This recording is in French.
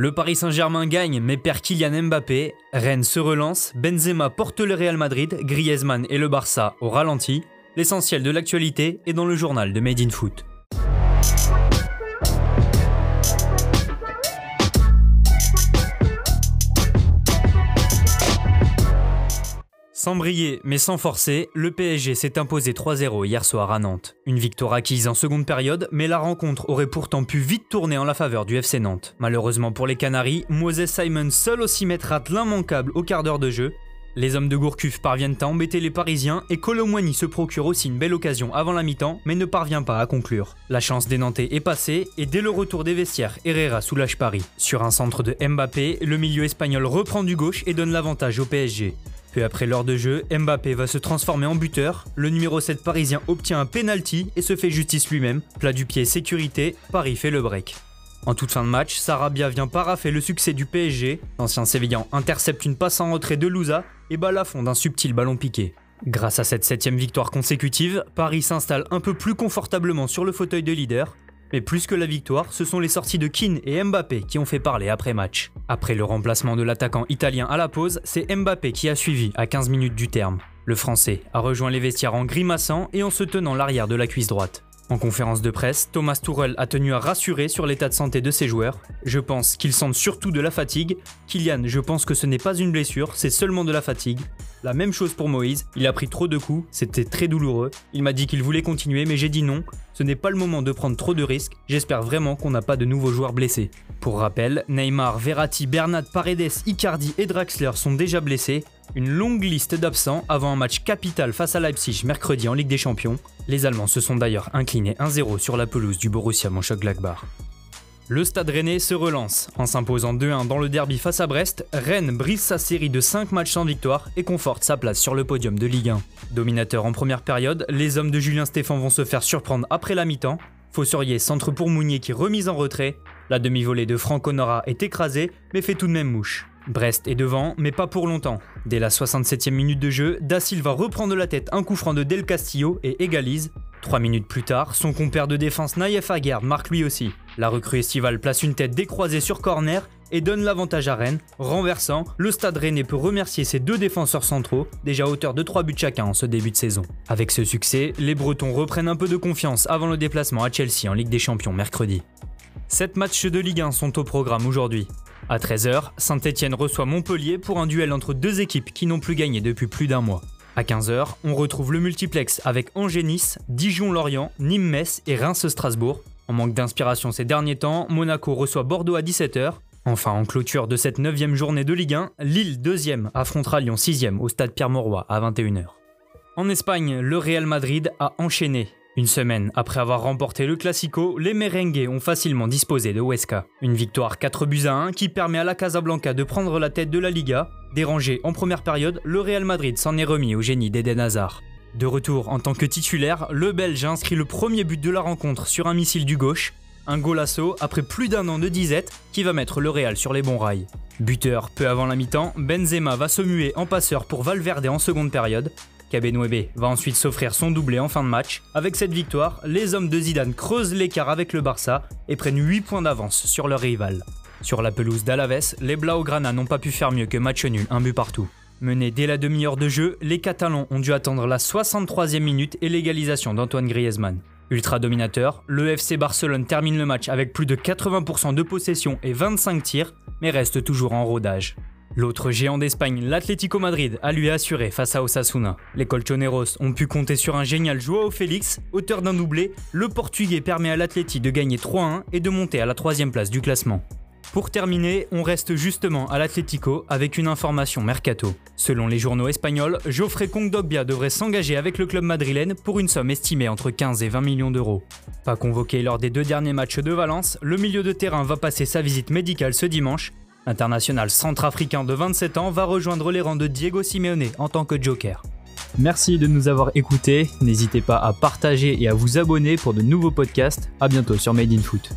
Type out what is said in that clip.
Le Paris Saint-Germain gagne mais perd Kylian Mbappé, Rennes se relance, Benzema porte le Real Madrid, Griezmann et le Barça au ralenti. L'essentiel de l'actualité est dans le journal de Made in Foot. Sans briller, mais sans forcer, le PSG s'est imposé 3-0 hier soir à Nantes. Une victoire acquise en seconde période, mais la rencontre aurait pourtant pu vite tourner en la faveur du FC Nantes. Malheureusement pour les Canaries, Moses Simon seul aussi mettra l'immanquable au quart d'heure de jeu. Les hommes de Gourcuff parviennent à embêter les Parisiens et Colomwani se procure aussi une belle occasion avant la mi-temps, mais ne parvient pas à conclure. La chance des Nantais est passée et dès le retour des vestiaires, Herrera soulage Paris. Sur un centre de Mbappé, le milieu espagnol reprend du gauche et donne l'avantage au PSG. Peu après l'heure de jeu, Mbappé va se transformer en buteur, le numéro 7 parisien obtient un penalty et se fait justice lui-même, plat du pied sécurité, Paris fait le break. En toute fin de match, Sarabia vient paraffer le succès du PSG, l'ancien Sévillan intercepte une passe en retrait de Louza et bat fond d'un subtil ballon piqué. Grâce à cette septième victoire consécutive, Paris s'installe un peu plus confortablement sur le fauteuil de leader mais plus que la victoire, ce sont les sorties de Keane et Mbappé qui ont fait parler après match. Après le remplacement de l'attaquant italien à la pause, c'est Mbappé qui a suivi à 15 minutes du terme. Le Français a rejoint les vestiaires en grimaçant et en se tenant l'arrière de la cuisse droite. En conférence de presse, Thomas Tourel a tenu à rassurer sur l'état de santé de ses joueurs. Je pense qu'ils sentent surtout de la fatigue. Kylian, je pense que ce n'est pas une blessure, c'est seulement de la fatigue. La même chose pour Moïse, il a pris trop de coups, c'était très douloureux. Il m'a dit qu'il voulait continuer, mais j'ai dit non. Ce n'est pas le moment de prendre trop de risques, j'espère vraiment qu'on n'a pas de nouveaux joueurs blessés. Pour rappel, Neymar, Verratti, Bernat, Paredes, Icardi et Draxler sont déjà blessés. Une longue liste d'absents avant un match capital face à Leipzig mercredi en Ligue des Champions. Les Allemands se sont d'ailleurs inclinés 1-0 sur la pelouse du Borussia Mönchengladbach. Le Stade Rennais se relance. En s'imposant 2-1 dans le derby face à Brest, Rennes brise sa série de 5 matchs sans victoire et conforte sa place sur le podium de Ligue 1. Dominateur en première période, les hommes de Julien Stéphan vont se faire surprendre après la mi-temps. Fossurier centre pour Mounier qui remise en retrait. La demi-volée de Franck Honora est écrasée mais fait tout de même mouche. Brest est devant, mais pas pour longtemps. Dès la 67e minute de jeu, Da Silva reprend de la tête un coup franc de Del Castillo et égalise. Trois minutes plus tard, son compère de défense Naïef Aguerd marque lui aussi. La recrue estivale place une tête décroisée sur corner et donne l'avantage à Rennes. Renversant, le stade rennais peut remercier ses deux défenseurs centraux, déjà hauteur de 3 buts chacun en ce début de saison. Avec ce succès, les Bretons reprennent un peu de confiance avant le déplacement à Chelsea en Ligue des Champions mercredi. Sept matchs de Ligue 1 sont au programme aujourd'hui. À 13h, Saint-Etienne reçoit Montpellier pour un duel entre deux équipes qui n'ont plus gagné depuis plus d'un mois. À 15h, on retrouve le multiplex avec Angers-Nice, Dijon-Lorient, Nîmes-Metz et Reims-Strasbourg. En manque d'inspiration ces derniers temps, Monaco reçoit Bordeaux à 17h. Enfin, en clôture de cette 9 journée de Ligue 1, Lille 2e affrontera Lyon 6e au stade Pierre-Mauroy à 21h. En Espagne, le Real Madrid a enchaîné une semaine après avoir remporté le Classico, les Merengues ont facilement disposé de Huesca. Une victoire 4 buts à 1 qui permet à la Casablanca de prendre la tête de la Liga. Dérangé en première période, le Real Madrid s'en est remis au génie d'Eden Hazard. De retour en tant que titulaire, le Belge inscrit le premier but de la rencontre sur un missile du gauche, un golasso après plus d'un an de disette qui va mettre le Real sur les bons rails. Buteur peu avant la mi-temps, Benzema va se muer en passeur pour Valverde en seconde période, Kabenwebe va ensuite s'offrir son doublé en fin de match. Avec cette victoire, les hommes de Zidane creusent l'écart avec le Barça et prennent 8 points d'avance sur leur rival. Sur la pelouse d'Alaves, les Blaugrana n'ont pas pu faire mieux que match nul, un but partout. Menés dès la demi-heure de jeu, les Catalans ont dû attendre la 63e minute et l'égalisation d'Antoine Griezmann. Ultra dominateur, le FC Barcelone termine le match avec plus de 80% de possession et 25 tirs, mais reste toujours en rodage. L'autre géant d'Espagne, l'Atlético Madrid, a lui assuré face à Osasuna. Les Colchoneros ont pu compter sur un génial Joao Félix, auteur d'un doublé. Le Portugais permet à l'Atleti de gagner 3-1 et de monter à la troisième place du classement. Pour terminer, on reste justement à l'Atlético avec une information mercato. Selon les journaux espagnols, Geoffrey Kondogbia devrait s'engager avec le club madrilène pour une somme estimée entre 15 et 20 millions d'euros. Pas convoqué lors des deux derniers matchs de Valence, le milieu de terrain va passer sa visite médicale ce dimanche L'international centrafricain de 27 ans va rejoindre les rangs de Diego Simeone en tant que joker. Merci de nous avoir écoutés, n'hésitez pas à partager et à vous abonner pour de nouveaux podcasts. A bientôt sur Made in Foot.